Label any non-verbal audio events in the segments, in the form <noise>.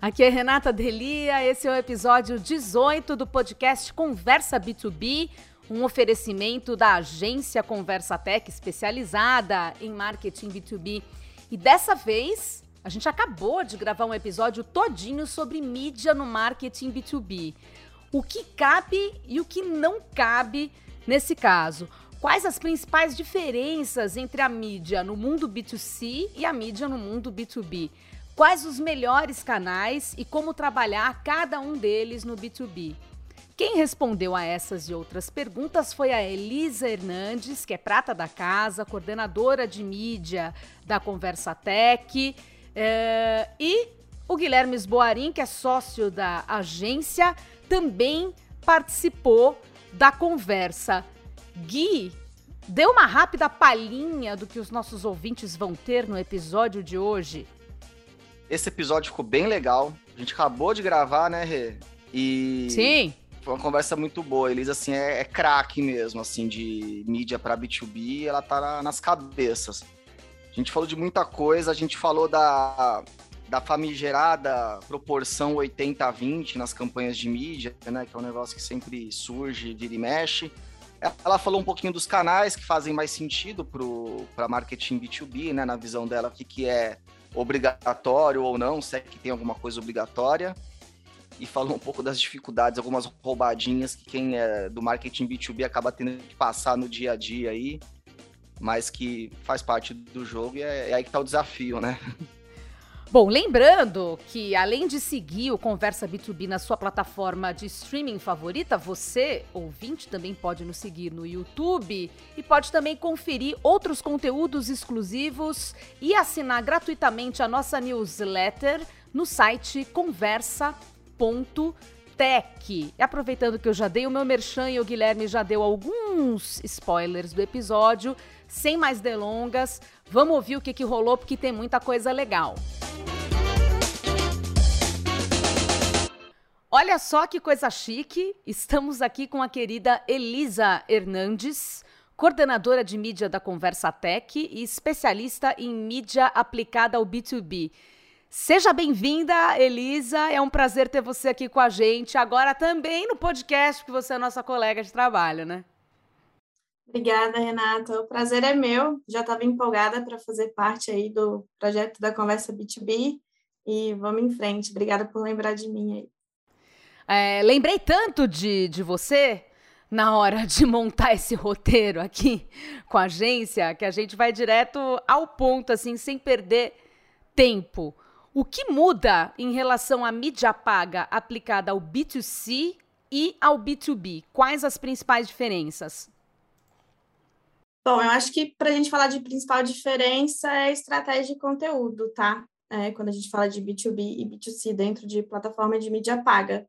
Aqui é Renata Delia, esse é o episódio 18 do podcast Conversa B2B, um oferecimento da agência Conversa Tech especializada em marketing B2B. E dessa vez, a gente acabou de gravar um episódio todinho sobre mídia no marketing B2B. O que cabe e o que não cabe nesse caso. Quais as principais diferenças entre a mídia no mundo B2C e a mídia no mundo B2B? Quais os melhores canais e como trabalhar cada um deles no B2B? Quem respondeu a essas e outras perguntas foi a Elisa Hernandes, que é prata da casa, coordenadora de mídia da Conversa Tech, é, e o Guilherme Esboarim, que é sócio da agência, também participou da conversa. Gui, dê uma rápida palhinha do que os nossos ouvintes vão ter no episódio de hoje. Esse episódio ficou bem legal. A gente acabou de gravar, né, Rê? E. Sim. Foi uma conversa muito boa. Eles, assim, é, é craque mesmo, assim, de mídia para B2B. Ela tá na, nas cabeças. A gente falou de muita coisa. A gente falou da, da famigerada proporção 80-20 nas campanhas de mídia, né? Que é um negócio que sempre surge, vira e mexe. Ela falou um pouquinho dos canais que fazem mais sentido para marketing B2B, né? Na visão dela, o que, que é obrigatório ou não, se é que tem alguma coisa obrigatória. E falou um pouco das dificuldades, algumas roubadinhas que quem é do marketing B2B acaba tendo que passar no dia a dia aí, mas que faz parte do jogo e é, é aí que tá o desafio, né? <laughs> Bom, lembrando que além de seguir o Conversa B2B na sua plataforma de streaming favorita, você, ouvinte, também pode nos seguir no YouTube e pode também conferir outros conteúdos exclusivos e assinar gratuitamente a nossa newsletter no site conversa.tech. E aproveitando que eu já dei o meu merchan e o Guilherme já deu alguns spoilers do episódio, sem mais delongas, vamos ouvir o que, que rolou porque tem muita coisa legal. Olha só que coisa chique! Estamos aqui com a querida Elisa Hernandes, coordenadora de mídia da Conversa Tech e especialista em mídia aplicada ao B2B. Seja bem-vinda, Elisa. É um prazer ter você aqui com a gente, agora também no podcast, porque você é nossa colega de trabalho, né? Obrigada, Renata. O prazer é meu. Já estava empolgada para fazer parte aí do projeto da Conversa B2B e vamos em frente. Obrigada por lembrar de mim aí. É, lembrei tanto de, de você na hora <laughs> de montar esse roteiro aqui com a agência que a gente vai direto ao ponto, assim, sem perder tempo. O que muda em relação à mídia paga aplicada ao B2C e ao B2B? Quais as principais diferenças? Bom, eu acho que para a gente falar de principal diferença é estratégia de conteúdo, tá? É, quando a gente fala de B2B e B2C dentro de plataforma de mídia paga.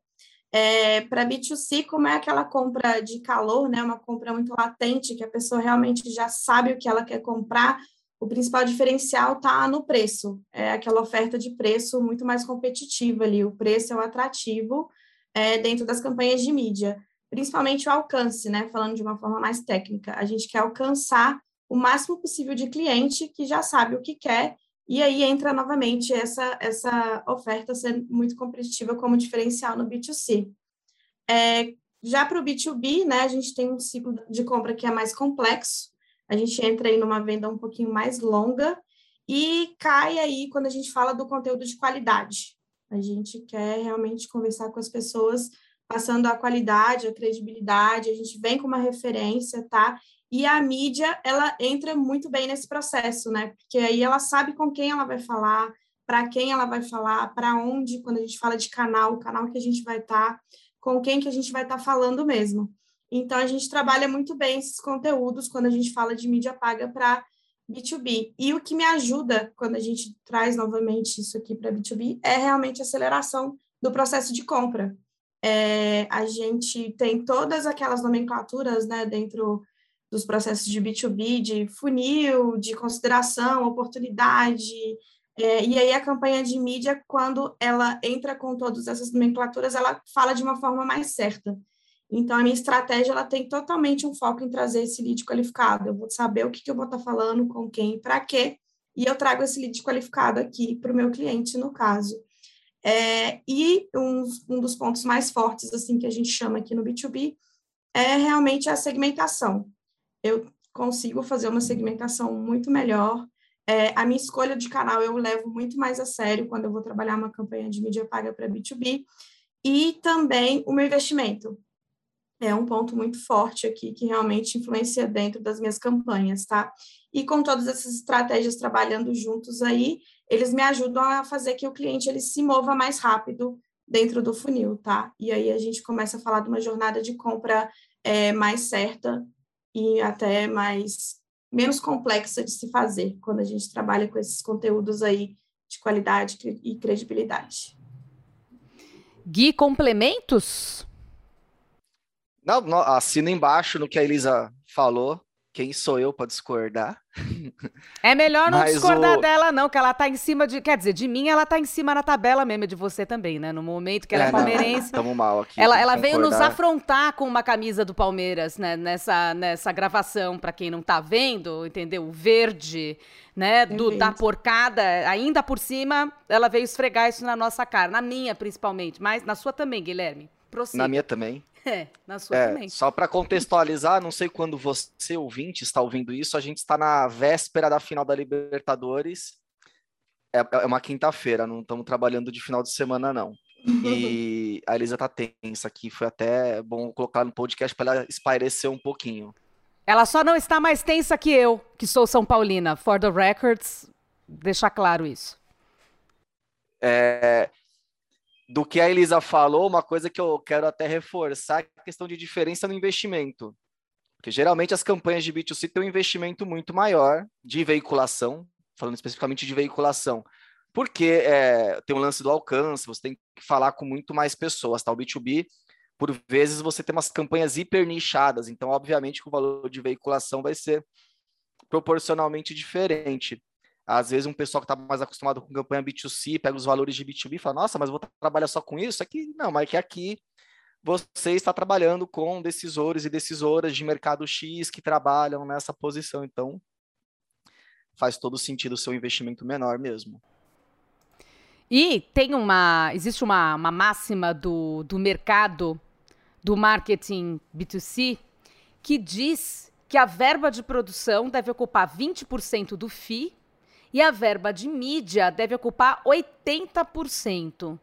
É, para B2C, como é aquela compra de calor, né, uma compra muito latente, que a pessoa realmente já sabe o que ela quer comprar, o principal diferencial está no preço, é aquela oferta de preço muito mais competitiva ali, o preço é o atrativo é, dentro das campanhas de mídia, principalmente o alcance, né, falando de uma forma mais técnica, a gente quer alcançar o máximo possível de cliente que já sabe o que quer e aí entra novamente essa, essa oferta sendo muito competitiva como diferencial no B2C. É, já para o B2B, né, a gente tem um ciclo de compra que é mais complexo, a gente entra aí numa venda um pouquinho mais longa e cai aí quando a gente fala do conteúdo de qualidade. A gente quer realmente conversar com as pessoas passando a qualidade, a credibilidade, a gente vem com uma referência, tá? E a mídia, ela entra muito bem nesse processo, né? Porque aí ela sabe com quem ela vai falar, para quem ela vai falar, para onde, quando a gente fala de canal, o canal que a gente vai estar, tá, com quem que a gente vai estar tá falando mesmo. Então, a gente trabalha muito bem esses conteúdos quando a gente fala de mídia paga para B2B. E o que me ajuda quando a gente traz novamente isso aqui para B2B é realmente a aceleração do processo de compra. É, a gente tem todas aquelas nomenclaturas né, dentro dos processos de B2B, de funil, de consideração, oportunidade. É, e aí a campanha de mídia, quando ela entra com todas essas nomenclaturas, ela fala de uma forma mais certa. Então, a minha estratégia ela tem totalmente um foco em trazer esse lead qualificado. Eu vou saber o que, que eu vou estar falando, com quem, para quê, e eu trago esse lead qualificado aqui para o meu cliente, no caso. É, e um, um dos pontos mais fortes, assim, que a gente chama aqui no B2B, é realmente a segmentação. Eu consigo fazer uma segmentação muito melhor. É, a minha escolha de canal eu levo muito mais a sério quando eu vou trabalhar uma campanha de mídia paga para B2B. E também o meu investimento. É um ponto muito forte aqui que realmente influencia dentro das minhas campanhas, tá? E com todas essas estratégias trabalhando juntos aí, eles me ajudam a fazer que o cliente ele se mova mais rápido dentro do funil, tá? E aí a gente começa a falar de uma jornada de compra é, mais certa e até mais menos complexa de se fazer quando a gente trabalha com esses conteúdos aí de qualidade e credibilidade. Gui, complementos? Não, não, assina embaixo no que a Elisa falou. Quem sou eu para discordar? É melhor não discordar o... dela, não, que ela tá em cima de. Quer dizer, de mim ela tá em cima na tabela mesmo, de você também, né? No momento que ela é, é palmeirense. Estamos mal aqui. Ela, ela veio nos afrontar com uma camisa do Palmeiras, né? Nessa, nessa gravação, para quem não tá vendo, entendeu? O verde, né? Do, da porcada, ainda por cima, ela veio esfregar isso na nossa cara, na minha principalmente, mas na sua também, Guilherme. Prossiga. Na minha também. <laughs> É, na sua é, também. Só para contextualizar, não sei quando você, ouvinte, está ouvindo isso, a gente está na véspera da final da Libertadores. É, é uma quinta-feira, não estamos trabalhando de final de semana, não. E <laughs> a Elisa tá tensa aqui, foi até bom colocar no podcast para ela espairecer um pouquinho. Ela só não está mais tensa que eu, que sou São Paulina. For the records, deixar claro isso. É, do que a Elisa falou, uma coisa que eu quero até reforçar é a questão de diferença no investimento. Porque geralmente as campanhas de B2C têm um investimento muito maior de veiculação, falando especificamente de veiculação. Porque é, tem um lance do alcance, você tem que falar com muito mais pessoas, tá? O B2B, por vezes, você tem umas campanhas hiper nichadas, então, obviamente, o valor de veiculação vai ser proporcionalmente diferente. Às vezes, um pessoal que está mais acostumado com campanha B2C pega os valores de B2B e fala: Nossa, mas vou trabalhar só com isso? Aqui não, mas é que aqui você está trabalhando com decisores e decisoras de mercado X que trabalham nessa posição. Então, faz todo sentido o seu investimento menor mesmo. E tem uma. Existe uma, uma máxima do, do mercado do marketing B2C que diz que a verba de produção deve ocupar 20% do FII e a verba de mídia deve ocupar 80%.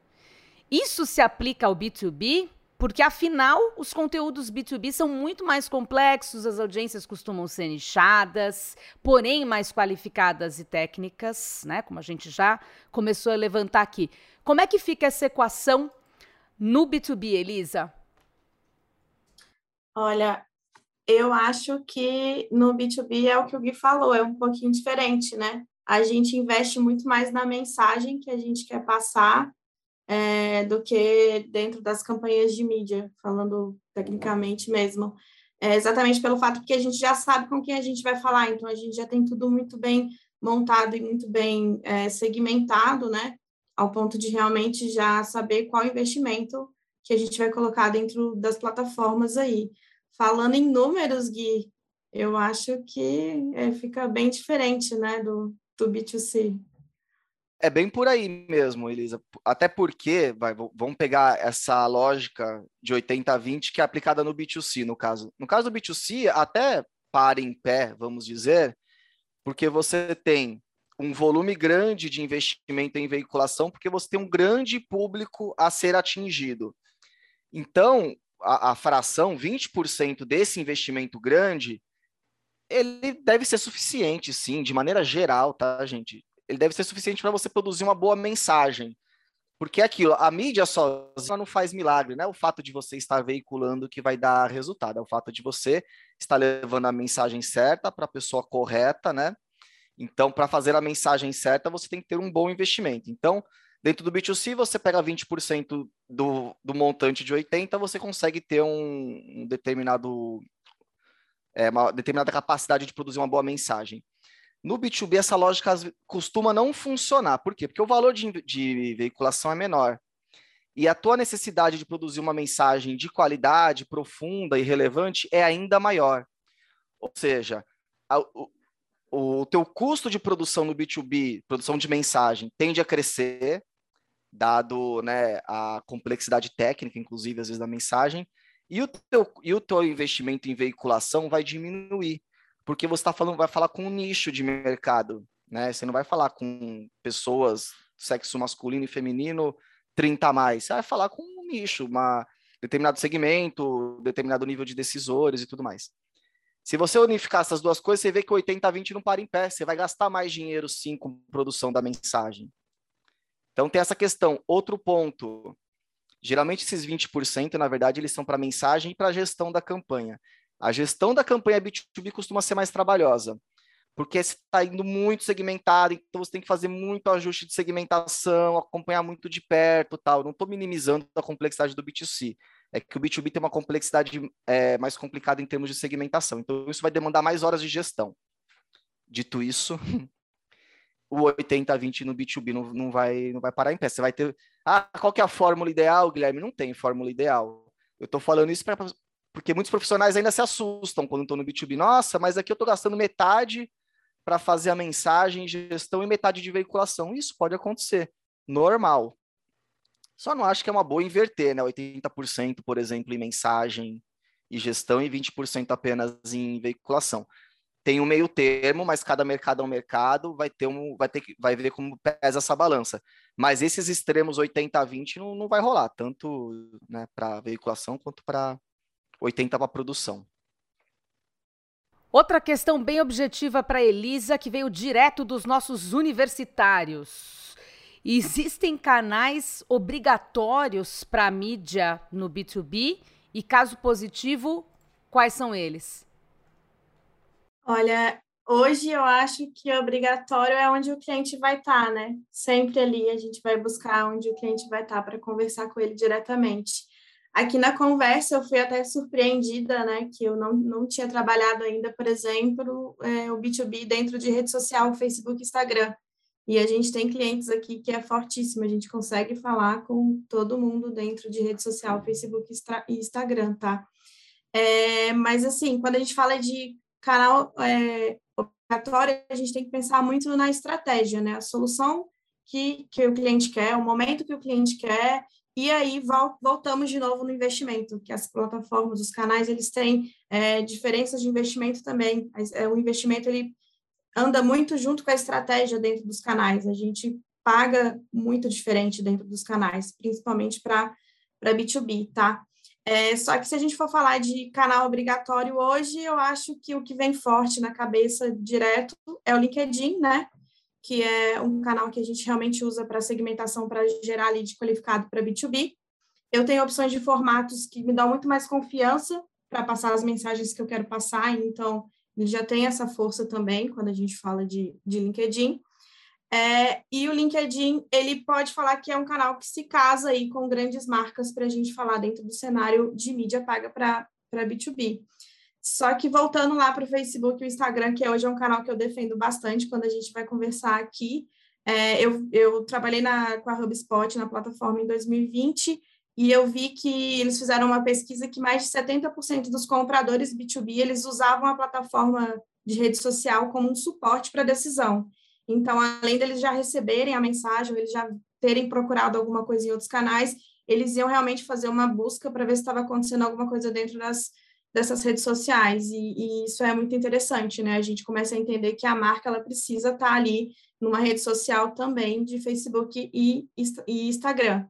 Isso se aplica ao B2B, porque afinal os conteúdos B2B são muito mais complexos, as audiências costumam ser nichadas, porém mais qualificadas e técnicas, né? Como a gente já começou a levantar aqui. Como é que fica essa equação no B2B, Elisa? Olha, eu acho que no B2B é o que o Gui falou, é um pouquinho diferente, né? A gente investe muito mais na mensagem que a gente quer passar é, do que dentro das campanhas de mídia, falando tecnicamente mesmo. É exatamente pelo fato que a gente já sabe com quem a gente vai falar, então a gente já tem tudo muito bem montado e muito bem é, segmentado, né? Ao ponto de realmente já saber qual investimento que a gente vai colocar dentro das plataformas aí. Falando em números, Gui, eu acho que é, fica bem diferente, né, do, do B2C. É bem por aí mesmo, Elisa. Até porque, vai, vamos pegar essa lógica de 80 a 20 que é aplicada no B2C, no caso. No caso do B2C, até para em pé, vamos dizer, porque você tem um volume grande de investimento em veiculação, porque você tem um grande público a ser atingido. Então, a, a fração, 20% desse investimento grande, ele deve ser suficiente, sim, de maneira geral, tá, gente? Ele deve ser suficiente para você produzir uma boa mensagem. Porque é aquilo, a mídia sozinha não faz milagre, né? O fato de você estar veiculando que vai dar resultado, é o fato de você estar levando a mensagem certa para a pessoa correta, né? Então, para fazer a mensagem certa, você tem que ter um bom investimento. Então, dentro do B2C, você pega 20% do, do montante de 80%, você consegue ter um, um determinado é, uma determinada capacidade de produzir uma boa mensagem. No B2B, essa lógica costuma não funcionar. Por quê? Porque o valor de, de veiculação é menor. E a tua necessidade de produzir uma mensagem de qualidade, profunda e relevante é ainda maior. Ou seja, a, o, o teu custo de produção no B2B, produção de mensagem, tende a crescer, dado né, a complexidade técnica, inclusive, às vezes, da mensagem, e o teu, e o teu investimento em veiculação vai diminuir, porque você está falando, vai falar com um nicho de mercado, né? Você não vai falar com pessoas sexo masculino e feminino 30 a mais, você vai falar com um nicho, uma determinado segmento, determinado nível de decisores e tudo mais. Se você unificar essas duas coisas, você vê que 80-20 não para em pé. Você vai gastar mais dinheiro, sim, com produção da mensagem. Então, tem essa questão. Outro ponto. Geralmente, esses 20%, na verdade, eles são para mensagem e para gestão da campanha. A gestão da campanha B2B costuma ser mais trabalhosa, porque está indo muito segmentado, então você tem que fazer muito ajuste de segmentação, acompanhar muito de perto tal. Não estou minimizando a complexidade do B2C é que o B2B tem uma complexidade é, mais complicada em termos de segmentação. Então, isso vai demandar mais horas de gestão. Dito isso, <laughs> o 80-20 no B2B não, não, vai, não vai parar em pé. Você vai ter. Ah, qual que é a fórmula ideal, Guilherme? Não tem fórmula ideal. Eu estou falando isso pra, porque muitos profissionais ainda se assustam quando estão no B2B. Nossa, mas aqui eu estou gastando metade para fazer a mensagem, gestão e metade de veiculação. Isso pode acontecer. Normal. Só não acho que é uma boa inverter, né? 80%, por exemplo, em mensagem e gestão e 20% apenas em veiculação. Tem um meio termo, mas cada mercado é um mercado, vai ter um, vai ter que, vai ver como pesa essa balança. Mas esses extremos 80 a 20 não, não vai rolar, tanto né, para veiculação quanto para 80 para produção. Outra questão bem objetiva para Elisa, que veio direto dos nossos universitários. Existem canais obrigatórios para mídia no B2B? E caso positivo, quais são eles? Olha, hoje eu acho que obrigatório é onde o cliente vai estar, tá, né? Sempre ali a gente vai buscar onde o cliente vai estar tá para conversar com ele diretamente. Aqui na conversa eu fui até surpreendida, né? Que eu não, não tinha trabalhado ainda, por exemplo, é, o B2B dentro de rede social, Facebook, Instagram. E a gente tem clientes aqui que é fortíssimo, a gente consegue falar com todo mundo dentro de rede social, Facebook e Instagram, tá? É, mas, assim, quando a gente fala de canal é, obrigatório, a gente tem que pensar muito na estratégia, né? A solução que, que o cliente quer, o momento que o cliente quer, e aí voltamos de novo no investimento, que as plataformas, os canais, eles têm é, diferenças de investimento também. É, o investimento, ele anda muito junto com a estratégia dentro dos canais. A gente paga muito diferente dentro dos canais, principalmente para B2B, tá? É, só que se a gente for falar de canal obrigatório hoje, eu acho que o que vem forte na cabeça direto é o LinkedIn, né? Que é um canal que a gente realmente usa para segmentação, para gerar lead qualificado para B2B. Eu tenho opções de formatos que me dão muito mais confiança para passar as mensagens que eu quero passar, então ele já tem essa força também quando a gente fala de, de LinkedIn. É, e o LinkedIn, ele pode falar que é um canal que se casa aí com grandes marcas para a gente falar dentro do cenário de mídia paga para B2B. Só que voltando lá para o Facebook e o Instagram, que hoje é um canal que eu defendo bastante quando a gente vai conversar aqui, é, eu, eu trabalhei na, com a HubSpot na plataforma em 2020 e eu vi que eles fizeram uma pesquisa que mais de 70% dos compradores B2B, eles usavam a plataforma de rede social como um suporte para decisão. Então, além deles já receberem a mensagem, eles já terem procurado alguma coisa em outros canais, eles iam realmente fazer uma busca para ver se estava acontecendo alguma coisa dentro das, dessas redes sociais. E, e, isso é muito interessante, né? A gente começa a entender que a marca ela precisa estar tá ali numa rede social também de Facebook e, e Instagram.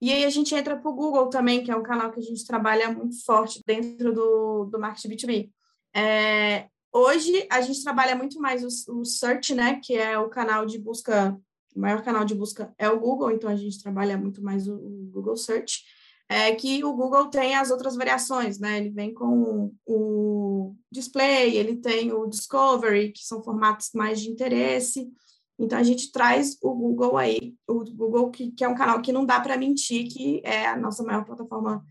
E aí a gente entra para o Google também, que é um canal que a gente trabalha muito forte dentro do, do marketing B2B. É, hoje a gente trabalha muito mais o, o, Search, né, que é o canal de busca, o maior canal de busca é o Google, então a gente trabalha muito mais o, o Google Search. É que o Google tem as outras variações, né? Ele vem com o display, ele tem o discovery, que são formatos mais de interesse. Então, a gente traz o Google aí, o Google, que, que é um canal que não dá para mentir, que é a nossa maior plataforma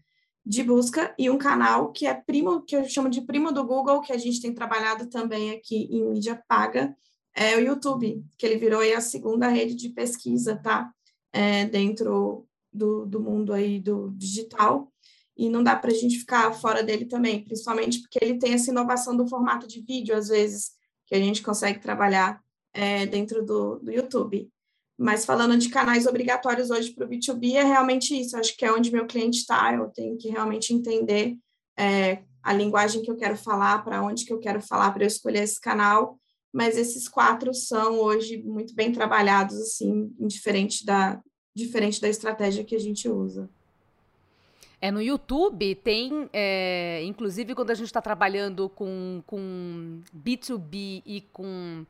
de busca, e um canal que é primo, que eu chamo de primo do Google, que a gente tem trabalhado também aqui em mídia paga, é o YouTube, que ele virou aí a segunda rede de pesquisa, tá? É, dentro do, do mundo aí do digital, e não dá para a gente ficar fora dele também, principalmente porque ele tem essa inovação do formato de vídeo, às vezes, que a gente consegue trabalhar é, dentro do, do YouTube. Mas falando de canais obrigatórios hoje para o B2B, é realmente isso. Acho que é onde meu cliente está. Eu tenho que realmente entender é, a linguagem que eu quero falar, para onde que eu quero falar, para eu escolher esse canal. Mas esses quatro são hoje muito bem trabalhados, assim, diferente da, diferente da estratégia que a gente usa. É, no YouTube tem, é, inclusive quando a gente está trabalhando com, com B2B e com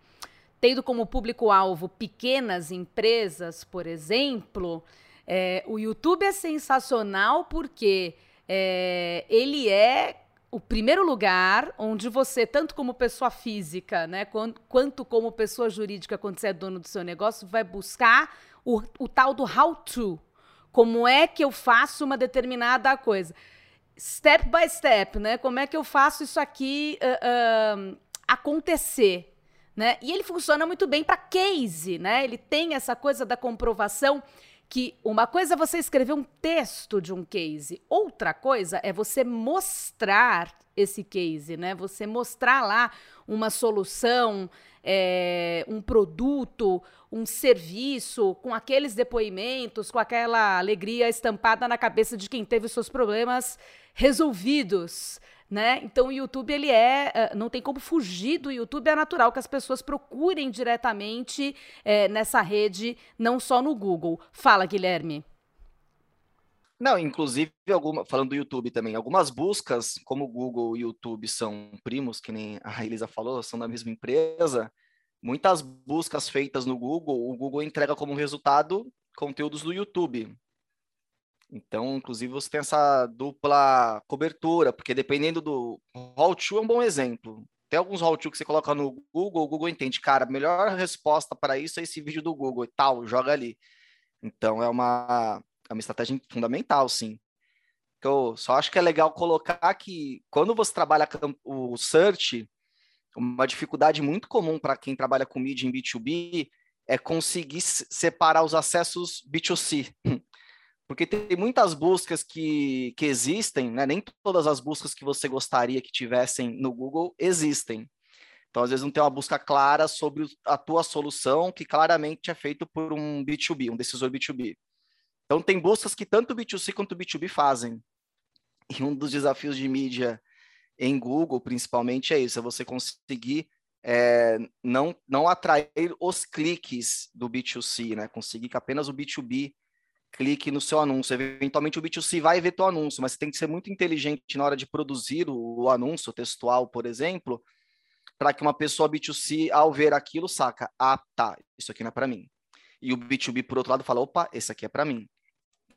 tendo como público-alvo pequenas empresas, por exemplo, é, o YouTube é sensacional porque é, ele é o primeiro lugar onde você, tanto como pessoa física, né, quanto, como pessoa jurídica, quando você é dono do seu negócio, vai buscar o, o tal do how to, como é que eu faço uma determinada coisa? Step by step, né? Como é que eu faço isso aqui uh, uh, acontecer? Né? E ele funciona muito bem para case, né? Ele tem essa coisa da comprovação que uma coisa é você escrever um texto de um case, outra coisa é você mostrar esse case, né? Você mostrar lá uma solução, é, um produto, um serviço, com aqueles depoimentos, com aquela alegria estampada na cabeça de quem teve os seus problemas resolvidos. Né? Então o YouTube ele é, é não tem como fugir do YouTube, é natural que as pessoas procurem diretamente é, nessa rede, não só no Google. Fala, Guilherme. Não, inclusive, alguma, falando do YouTube também, algumas buscas, como Google e YouTube são primos, que nem a Elisa falou, são da mesma empresa, muitas buscas feitas no Google, o Google entrega como resultado conteúdos do YouTube. Então, inclusive, você tem essa dupla cobertura, porque dependendo do how to é um bom exemplo. Tem alguns how to que você coloca no Google, o Google entende, cara, a melhor resposta para isso é esse vídeo do Google e tal, joga ali. Então, é uma é uma estratégia fundamental, sim. Eu só acho que é legal colocar que quando você trabalha o search, uma dificuldade muito comum para quem trabalha com mídia em B2B é conseguir separar os acessos B2C. Porque tem muitas buscas que, que existem, né? nem todas as buscas que você gostaria que tivessem no Google existem. Então, às vezes, não tem uma busca clara sobre a tua solução, que claramente é feito por um B2B, um decisor B2B. Então, tem buscas que tanto o B2C quanto o B2B fazem. E um dos desafios de mídia em Google, principalmente, é isso: é você conseguir é, não, não atrair os cliques do B2C, né? Conseguir que apenas o B2B clique no seu anúncio. Eventualmente, o B2C vai ver teu anúncio, mas você tem que ser muito inteligente na hora de produzir o, anúncio textual, por exemplo, para que uma pessoa B2C, ao ver aquilo, saca: ah, tá, isso aqui não é para mim. E o B2B, por outro lado, fala: opa, esse aqui é para mim.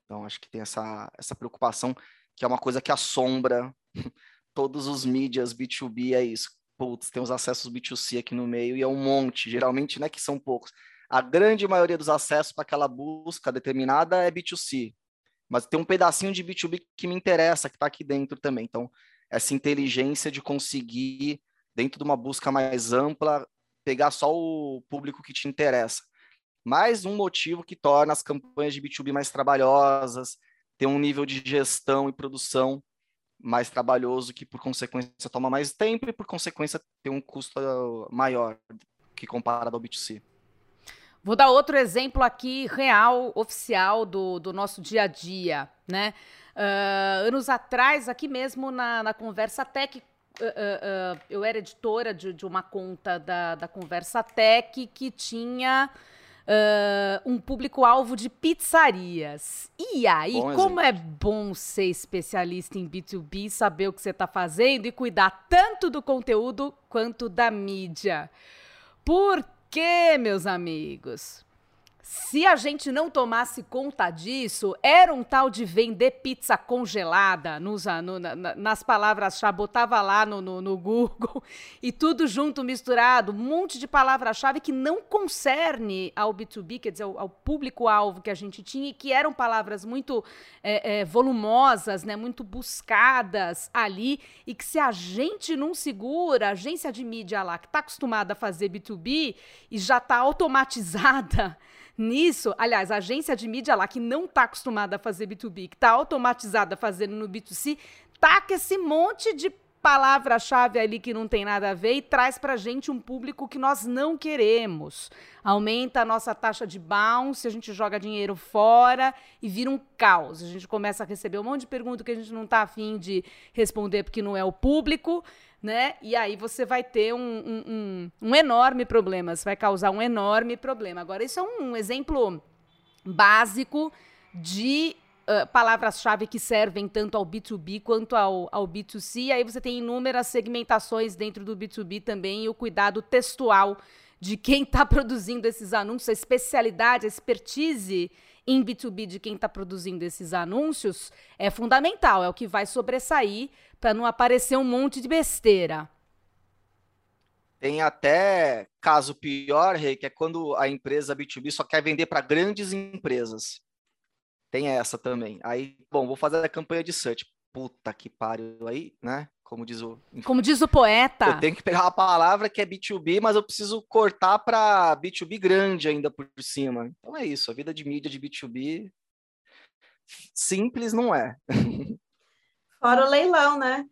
Então, acho que tem essa, essa preocupação, que é uma coisa que assombra <laughs> todos os mídias B2B, é isso. Putz, tem os acessos B2C aqui no meio e é um monte, geralmente, né, que são poucos. A grande maioria dos acessos para aquela busca determinada é B2C, mas tem um pedacinho de B2B que me interessa, que está aqui dentro também. Então, essa inteligência de conseguir, dentro de uma busca mais ampla, pegar só o público que te interessa mais um motivo que torna as campanhas de B2B mais trabalhosas, ter um nível de gestão e produção mais trabalhoso, que por consequência toma mais tempo e por consequência tem um custo maior que comparado ao B2C. Vou dar outro exemplo aqui real, oficial do, do nosso dia a dia, né? Uh, anos atrás, aqui mesmo na, na Conversa Tech, uh, uh, eu era editora de, de uma conta da, da Conversa Tech que tinha uh, um público-alvo de pizzarias. E aí, bom como é bom ser especialista em B2B, saber o que você está fazendo e cuidar tanto do conteúdo quanto da mídia. Por quê, meus amigos? Se a gente não tomasse conta disso, era um tal de vender pizza congelada nos, no, na, nas palavras-chave, botava lá no, no, no, Google <laughs> e tudo junto, misturado, um monte de palavra-chave que não concerne ao B2B, quer dizer, ao, ao público-alvo que a gente tinha e que eram palavras muito é, é, volumosas, né, muito buscadas ali e que se a gente não segura, a agência de mídia lá que está acostumada a fazer B2B e já está automatizada Nisso, aliás, a agência de mídia lá que não está acostumada a fazer B2B, que está automatizada fazendo no B2C, taca esse monte de palavra-chave ali que não tem nada a ver e traz para gente um público que nós não queremos. Aumenta a nossa taxa de bounce, a gente joga dinheiro fora e vira um caos. A gente começa a receber um monte de perguntas que a gente não está afim de responder porque não é o público, né? E aí você vai ter um, um, um, um enorme problema, você vai causar um enorme problema. Agora, isso é um exemplo básico de uh, palavras-chave que servem tanto ao B2B quanto ao, ao B2C. Aí você tem inúmeras segmentações dentro do B2B também e o cuidado textual de quem está <laughs> produzindo esses anúncios, a especialidade, a expertise em B2B de quem está produzindo esses anúncios é fundamental, é o que vai sobressair para não aparecer um monte de besteira. Tem até caso pior, Rei, que é quando a empresa B2B só quer vender para grandes empresas. Tem essa também. Aí, bom, vou fazer a campanha de search. Puta que pariu aí, né? Como diz o. Como diz o poeta. Eu tenho que pegar uma palavra que é B2B, mas eu preciso cortar para B2B grande ainda por cima. Então é isso. A vida de mídia de B2B simples não é. <laughs> Fora o leilão, né?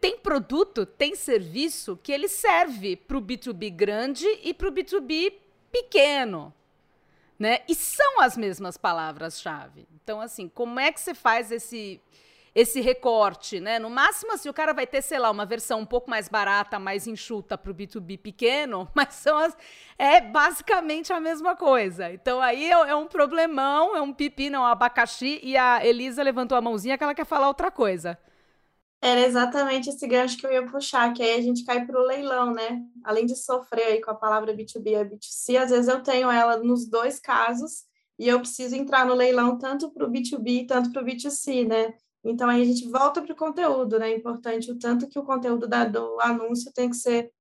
Tem produto, tem serviço que ele serve para o B2B grande e para o B2B pequeno. Né? E são as mesmas palavras-chave. Então, assim, como é que você faz esse esse recorte, né? No máximo, assim, o cara vai ter, sei lá, uma versão um pouco mais barata, mais enxuta para o B2B pequeno, <laughs> mas são as, é basicamente a mesma coisa. Então aí é, é um problemão, é um pipi, não, um abacaxi, e a Elisa levantou a mãozinha que ela quer falar outra coisa. Era exatamente esse gancho que eu ia puxar, que aí a gente cai para o leilão, né? Além de sofrer aí com a palavra B2B e B2C, às vezes eu tenho ela nos dois casos e eu preciso entrar no leilão tanto para o B2B tanto para o B2C, né? Então aí a gente volta para o conteúdo, né? É importante o tanto que o conteúdo da, do anúncio tem que ser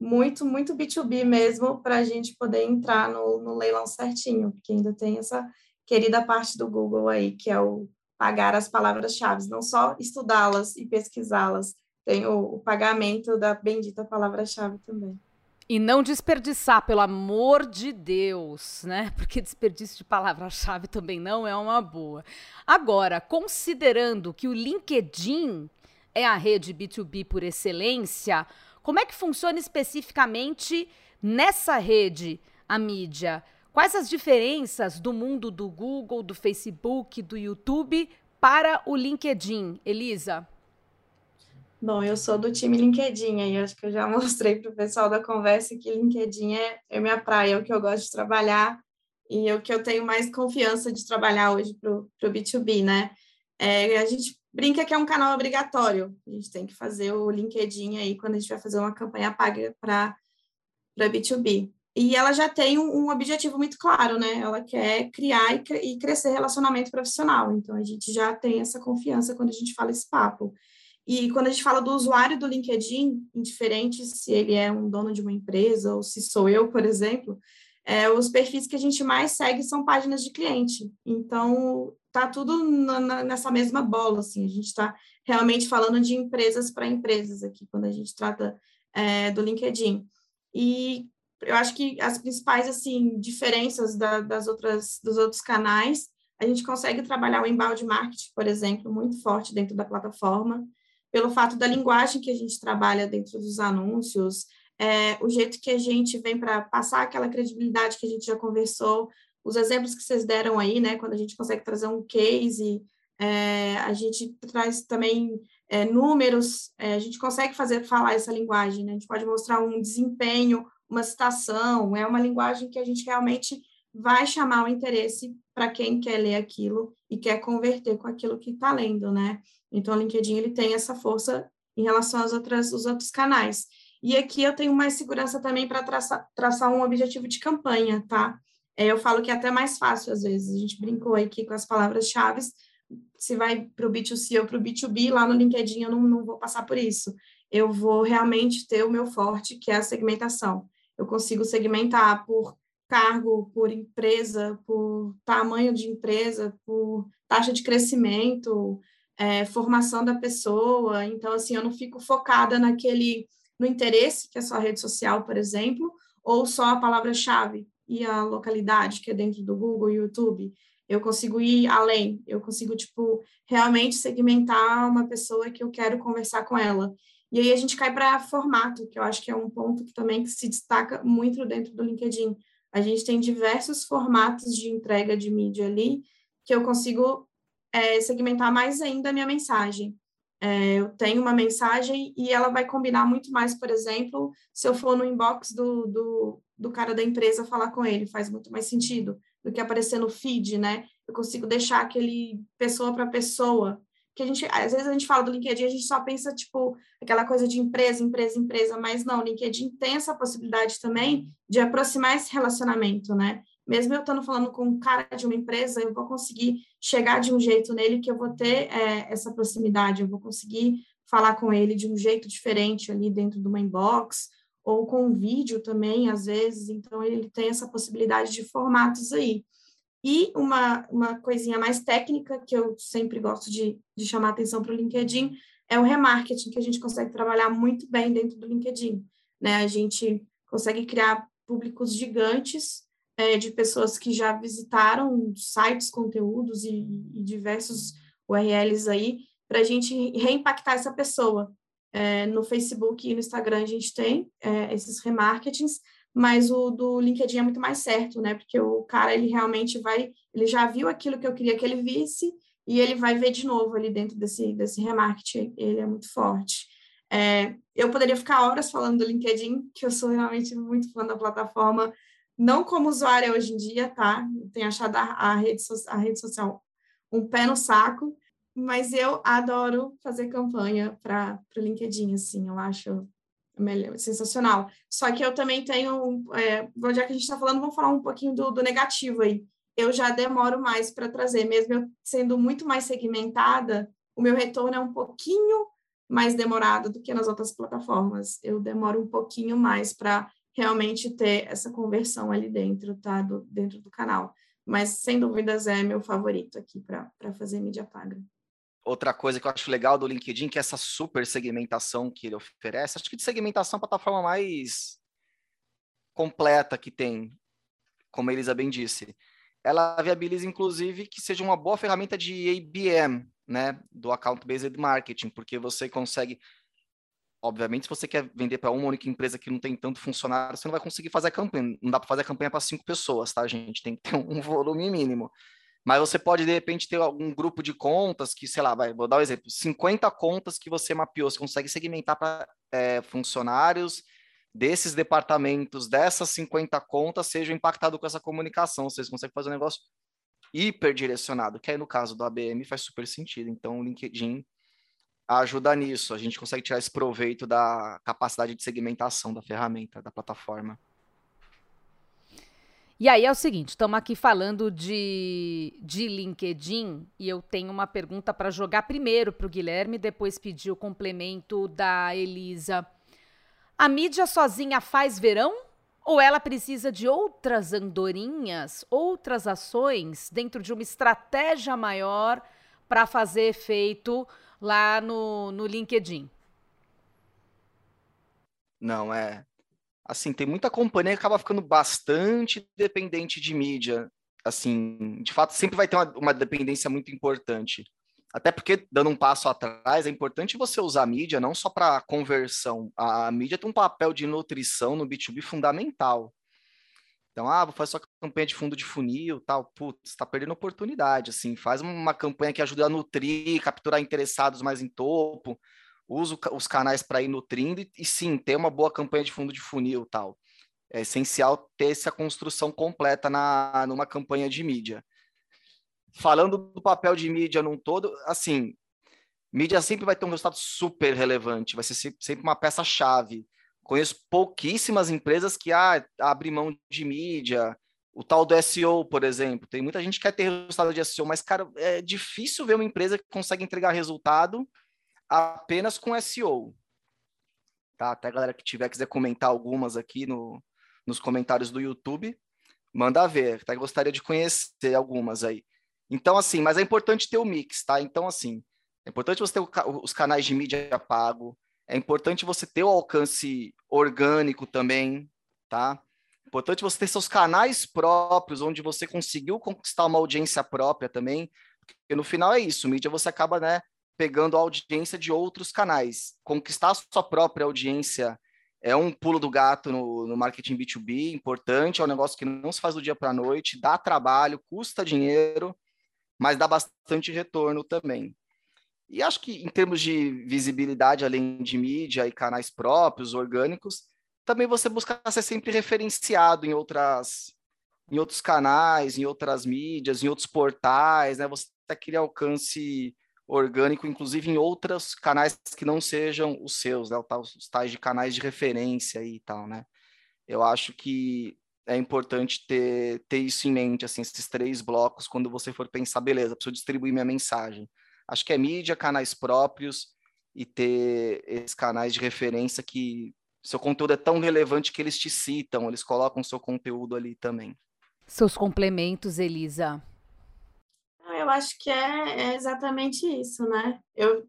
muito, muito B2B mesmo para a gente poder entrar no, no leilão certinho, porque ainda tem essa querida parte do Google aí, que é o pagar as palavras-chave, não só estudá-las e pesquisá-las, tem o, o pagamento da bendita palavra-chave também. E não desperdiçar, pelo amor de Deus, né? <laughs> Porque desperdício de palavra-chave também não é uma boa. Agora, considerando que o LinkedIn é a rede B2B por excelência, como é que funciona especificamente nessa rede a mídia? Quais as diferenças do mundo do Google, do Facebook, do YouTube para o LinkedIn, Elisa? Bom, eu sou do time LinkedIn, e acho que eu já <laughs> mostrei para o pessoal da conversa que LinkedIn é, é minha praia, é o que eu gosto de trabalhar e é o que eu tenho mais confiança de trabalhar hoje para o B2B, né? É, a gente brinca que é um canal obrigatório, a gente tem que fazer o LinkedIn aí quando a gente vai fazer uma campanha paga para B2B. E ela já tem um, um, objetivo muito claro, né? Ela quer criar e, e, crescer relacionamento profissional. Então, a gente já tem essa confiança quando a gente fala esse papo. E quando a gente fala do usuário do LinkedIn, indiferente se ele é um dono de uma empresa ou se sou eu, por exemplo, é, os perfis que a gente mais segue são páginas de cliente. Então, tá tudo na, na, nessa mesma bola, assim. A gente está realmente falando de empresas para empresas aqui, quando a gente trata é, do LinkedIn. E eu acho que as principais assim diferenças da, das outras dos outros canais a gente consegue trabalhar o embalde marketing por exemplo muito forte dentro da plataforma pelo fato da linguagem que a gente trabalha dentro dos anúncios é, o jeito que a gente vem para passar aquela credibilidade que a gente já conversou os exemplos que vocês deram aí né quando a gente consegue trazer um case é, a gente traz também é, números, é, a gente consegue fazer falar essa linguagem, né? a gente pode mostrar um desempenho uma citação, é uma linguagem que a gente realmente vai chamar o interesse para quem quer ler aquilo e quer converter com aquilo que está lendo, né? Então, o LinkedIn ele tem essa força em relação aos outros, os outros canais. E aqui eu tenho mais segurança também para traçar, traçar um objetivo de campanha, tá? É, eu falo que é até mais fácil, às vezes. A gente brincou aqui com as palavras-chave. Se vai para o B2C ou para o B2B, lá no LinkedIn eu não, não vou passar por isso. Eu vou realmente ter o meu forte, que é a segmentação eu consigo segmentar por cargo, por empresa, por tamanho de empresa, por taxa de crescimento, é, formação da pessoa. Então, assim, eu não fico focada naquele, no interesse, que é só rede social, por exemplo, ou só a palavra-chave e a localidade, que é dentro do Google e YouTube. eu consigo ir além, eu consigo, tipo, realmente segmentar uma pessoa que eu quero conversar com ela. E aí a gente cai para formato, que eu acho que é um ponto que também se destaca muito dentro do LinkedIn. A gente tem diversos formatos de entrega de mídia ali, que eu consigo é, segmentar mais ainda a minha mensagem. É, eu tenho uma mensagem e ela vai combinar muito mais, por exemplo, se eu for no inbox do, do, do cara da empresa falar com ele, faz muito mais sentido do que aparecer no feed, né? Eu consigo deixar aquele pessoa para pessoa, que a gente, às vezes a gente fala do LinkedIn, a gente só pensa, tipo, aquela coisa de empresa, empresa, empresa, mas não, o LinkedIn tem essa possibilidade também de aproximar esse relacionamento, né? Mesmo eu estando falando com um cara de uma empresa, eu vou conseguir chegar de um jeito nele que eu vou ter é, essa proximidade, eu vou conseguir falar com ele de um jeito diferente ali dentro de uma inbox, ou com vídeo também, às vezes, então ele tem essa possibilidade de formatos aí. E uma, uma coisinha mais técnica, que eu sempre gosto de, de chamar atenção para o LinkedIn, é o remarketing, que a gente consegue trabalhar muito bem dentro do LinkedIn. Né? A gente consegue criar públicos gigantes é, de pessoas que já visitaram sites, conteúdos e, e diversos URLs aí, para a gente reimpactar essa pessoa. É, no Facebook e no Instagram a gente tem é, esses remarketings, mas o do LinkedIn é muito mais certo, né? Porque o cara ele realmente vai, ele já viu aquilo que eu queria que ele visse e ele vai ver de novo ali dentro desse desse remarketing. Ele é muito forte. É, eu poderia ficar horas falando do LinkedIn, que eu sou realmente muito fã da plataforma, não como usuária hoje em dia, tá? Eu tenho achado a, a rede, so, a rede social um pé no saco, mas eu adoro fazer campanha para o LinkedIn, assim, eu acho sensacional. Só que eu também tenho, é, já que a gente está falando, vamos falar um pouquinho do, do negativo aí. Eu já demoro mais para trazer, mesmo eu sendo muito mais segmentada, o meu retorno é um pouquinho mais demorado do que nas outras plataformas. Eu demoro um pouquinho mais para realmente ter essa conversão ali dentro, tá? Do, dentro do canal. Mas, sem dúvidas, é meu favorito aqui para fazer mídia paga outra coisa que eu acho legal do LinkedIn, que é essa super segmentação que ele oferece. Acho que de segmentação é a plataforma mais completa que tem, como a Elisa bem disse. Ela viabiliza, inclusive, que seja uma boa ferramenta de ABM, né, do Account Based Marketing, porque você consegue, obviamente, se você quer vender para uma única empresa que não tem tanto funcionário, você não vai conseguir fazer a campanha. Não dá para fazer a campanha para cinco pessoas, tá, gente? Tem que ter um <laughs> volume mínimo. Mas você pode, de repente, ter algum grupo de contas que, sei lá, vai, vou dar um exemplo, 50 contas que você mapeou, você consegue segmentar para é, funcionários desses departamentos, dessas 50 contas, sejam impactados com essa comunicação. Vocês conseguem fazer um negócio hiper direcionado, que aí no caso do ABM faz super sentido. Então, o LinkedIn ajuda nisso. A gente consegue tirar esse proveito da capacidade de segmentação da ferramenta, da plataforma. E aí é o seguinte, estamos aqui falando de, de LinkedIn e eu tenho uma pergunta para jogar primeiro para o Guilherme, depois pedir o complemento da Elisa. A mídia sozinha faz verão? Ou ela precisa de outras andorinhas, outras ações dentro de uma estratégia maior para fazer efeito lá no, no LinkedIn? Não, é assim, tem muita companhia que acaba ficando bastante dependente de mídia. Assim, de fato, sempre vai ter uma, uma dependência muito importante. Até porque, dando um passo atrás, é importante você usar a mídia não só para conversão. A, mídia tem um papel de nutrição no B2B fundamental. Então, ah, vou fazer só campanha de fundo de funil, tal. Putz, está perdendo oportunidade, assim. Faz uma campanha que ajude a nutrir, capturar interessados mais em topo usa os canais para ir nutrindo e, e, sim, ter uma boa campanha de fundo de funil tal. É essencial ter essa construção completa na, numa campanha de mídia. Falando do papel de mídia num todo, assim, mídia sempre vai ter um resultado super relevante, vai ser sempre uma peça-chave. Conheço pouquíssimas empresas que ah, abrem mão de mídia, o tal do SEO, por exemplo. Tem muita gente que quer ter resultado de SEO, mas, cara, é difícil ver uma empresa que consegue entregar resultado apenas com SEO. Tá? Até a galera que tiver quiser comentar algumas aqui no, nos comentários do YouTube, manda ver. Até gostaria de conhecer algumas aí. Então, assim, mas é importante ter o mix, tá? Então, assim, é importante você ter os canais de mídia pago, é importante você ter o alcance orgânico também, tá? importante você ter seus canais próprios, onde você conseguiu conquistar uma audiência própria também, porque no final é isso, mídia você acaba, né, pegando a audiência de outros canais. Conquistar a sua própria audiência é um pulo do gato no, no marketing B2B, importante, é um negócio que não se faz do dia para a noite, dá trabalho, custa dinheiro, mas dá bastante retorno também. E acho que em termos de visibilidade, além de mídia e canais próprios, orgânicos, também você busca ser sempre referenciado em outras em outros canais, em outras mídias, em outros portais, né? Você tem aquele alcance orgânico, inclusive em outros canais que não sejam os seus, né? Os tais de canais de referência e tal, né? Eu acho que é importante ter, ter isso em mente, assim, esses três blocos, quando você for pensar, beleza, preciso distribuir minha mensagem. Acho que é mídia, canais próprios e ter esses canais de referência que seu conteúdo é tão relevante que eles te citam, eles colocam seu conteúdo ali também. Seus complementos, Elisa. Eu acho que é, é exatamente isso, né? Eu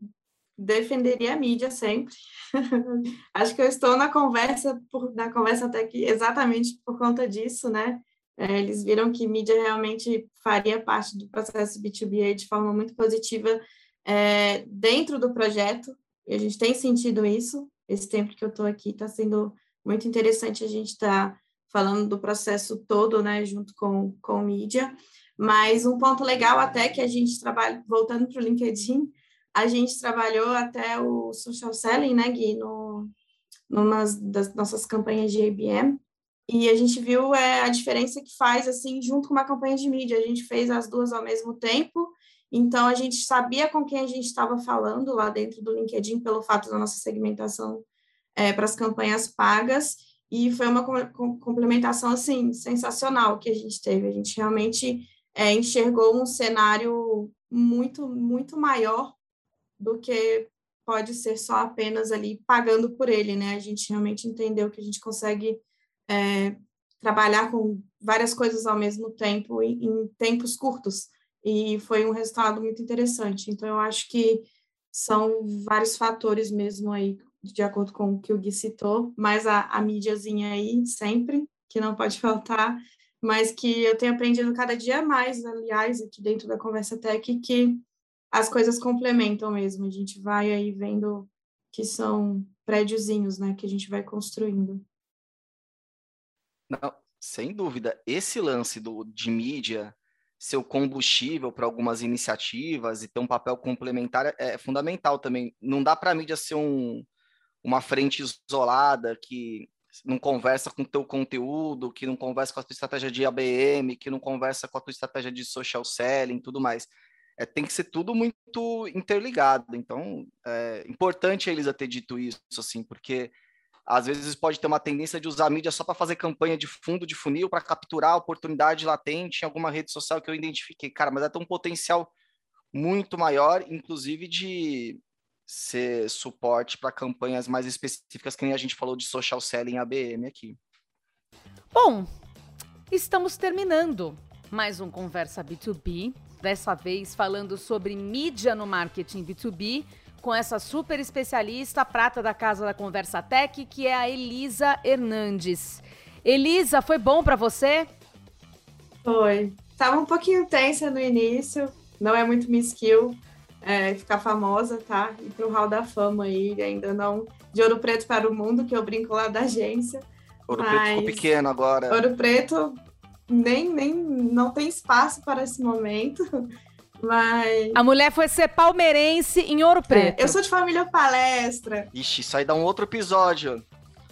defenderia a mídia sempre. <laughs> acho que eu estou na conversa, por, na conversa até que exatamente por conta disso, né? É, eles viram que mídia realmente faria parte do processo B2B de forma muito positiva é, dentro do projeto, e a gente tem sentido isso. Esse tempo que eu estou aqui está sendo muito interessante a gente estar tá falando do processo todo, né, junto com, com mídia. Mas um ponto legal até que a gente trabalha, voltando para o LinkedIn, a gente trabalhou até o social selling, né, Gui, no, numa das nossas campanhas de IBM, e a gente viu é, a diferença que faz, assim, junto com uma campanha de mídia. A gente fez as duas ao mesmo tempo, então a gente sabia com quem a gente estava falando lá dentro do LinkedIn, pelo fato da nossa segmentação é, para as campanhas pagas, e foi uma complementação, assim, sensacional que a gente teve. A gente realmente é, enxergou um cenário muito, muito maior do que pode ser só apenas ali pagando por ele, né? A gente realmente entendeu que a gente consegue é, trabalhar com várias coisas ao mesmo tempo em, em, tempos curtos e foi um resultado muito interessante. Então eu acho que são vários fatores mesmo aí de acordo com o que o Gui citou, mais a, a mídiazinha aí sempre que não pode <laughs> faltar mas que eu tenho aprendido cada dia mais, aliás, aqui dentro da Conversa Tech, que as coisas complementam mesmo. A gente vai aí vendo que são prédiozinhos, né, que a gente vai construindo. Não, sem dúvida. Esse lance do, de mídia ser o combustível para algumas iniciativas e ter um papel complementar é, é fundamental também. Não dá para a mídia ser um, uma frente isolada que não conversa com o teu conteúdo, que não conversa com a tua estratégia de ABM, que não conversa com a tua estratégia de social selling, tudo mais. É, tem que ser tudo muito interligado. Então, é importante a Elisa ter dito isso, assim, porque às vezes pode ter uma tendência de usar a mídia só para fazer campanha de fundo de funil, para capturar a oportunidade latente em alguma rede social que eu identifiquei. Cara, mas é ter um potencial muito maior, inclusive de ser suporte para campanhas mais específicas, que nem a gente falou de social selling ABM aqui. Bom, estamos terminando mais um Conversa B2B, dessa vez falando sobre mídia no marketing B2B, com essa super especialista, prata da casa da Conversa Tech, que é a Elisa Hernandes. Elisa, foi bom para você? Foi. Tava um pouquinho tensa no início, não é muito minha skill, é, ficar famosa, tá? Ir pro hall da fama aí, ainda não de Ouro Preto para o mundo, que eu brinco lá da agência. Ouro mas... Preto ficou pequeno agora. Ouro Preto nem, nem não tem espaço para esse momento. <laughs> Mas... A mulher foi ser palmeirense em Ouro é, Preto. É, eu sou de família palestra. Ixi, isso aí dá um outro episódio.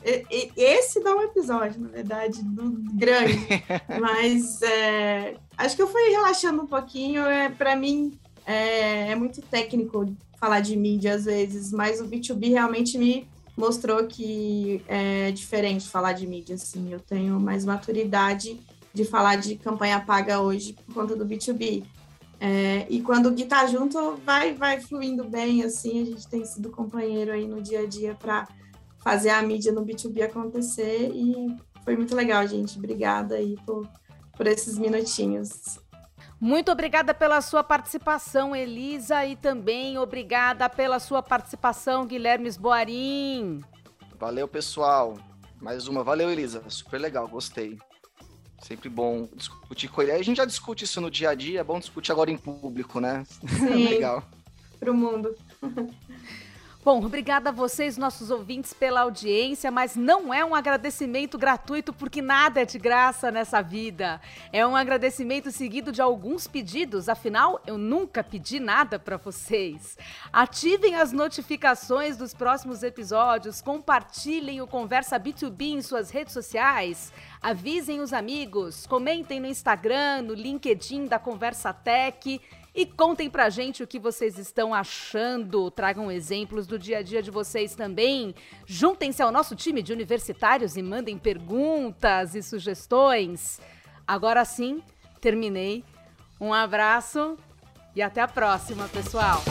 Esse dá um episódio, na verdade, do, grande. <laughs> Mas é, acho que eu fui relaxando um pouquinho. É, para mim, é, é muito técnico falar de mídia às vezes, mas o B2B realmente me mostrou que é diferente falar de mídia, assim. Eu tenho mais maturidade de falar de campanha paga hoje por conta do B2B. É, e quando o Gui tá junto, vai, vai fluindo bem, assim. A gente tem sido companheiro aí no dia a dia para fazer a mídia no B2B acontecer e foi muito legal, gente. Obrigada aí por, por esses minutinhos. Muito obrigada pela sua participação, Elisa, e também obrigada pela sua participação, Guilherme Esboarim. Valeu, pessoal. Mais uma. Valeu, Elisa. Super legal, gostei. Sempre bom discutir com ele. A gente já discute isso no dia a dia, é bom discutir agora em público, né? Sim, <laughs> Legal. Pro mundo. <laughs> Bom, obrigada a vocês, nossos ouvintes, pela audiência, mas não é um agradecimento gratuito porque nada é de graça nessa vida. É um agradecimento seguido de alguns pedidos, afinal, eu nunca pedi nada para vocês. Ativem as notificações dos próximos episódios, compartilhem o Conversa B2B em suas redes sociais, avisem os amigos, comentem no Instagram, no LinkedIn da Conversa Tech e contem pra gente o que vocês estão achando. Tragam exemplos do dia a dia de vocês também. Juntem-se ao nosso time de universitários e mandem perguntas e sugestões. Agora sim, terminei. Um abraço e até a próxima, pessoal.